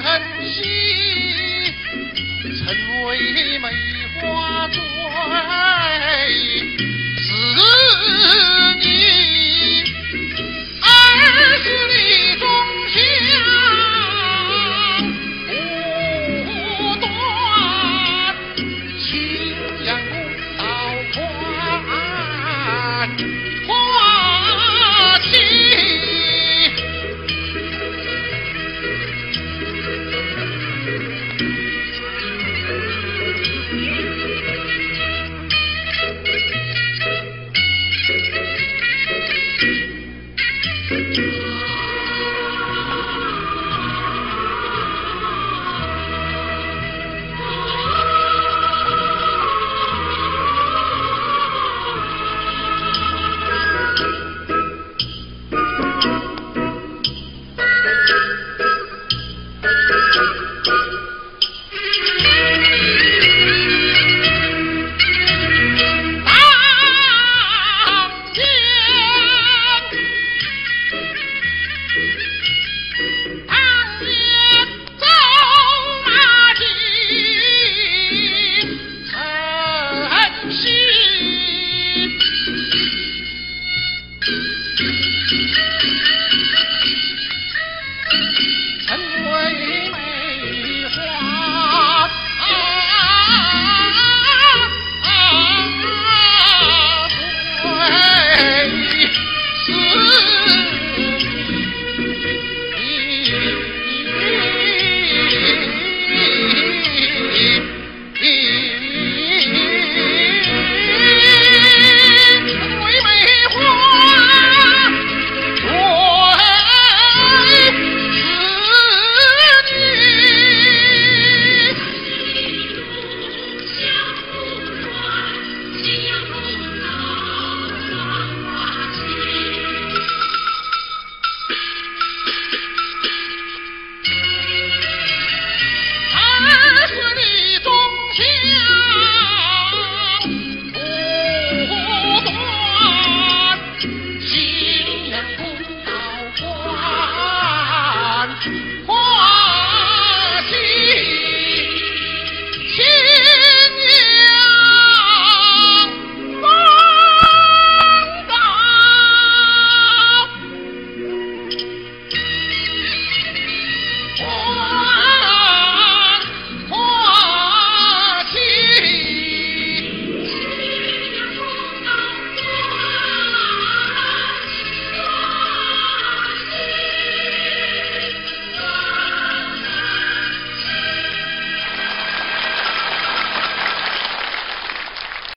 晨曦成为梅花醉是你儿是你忠孝不断情仰共宽嗯。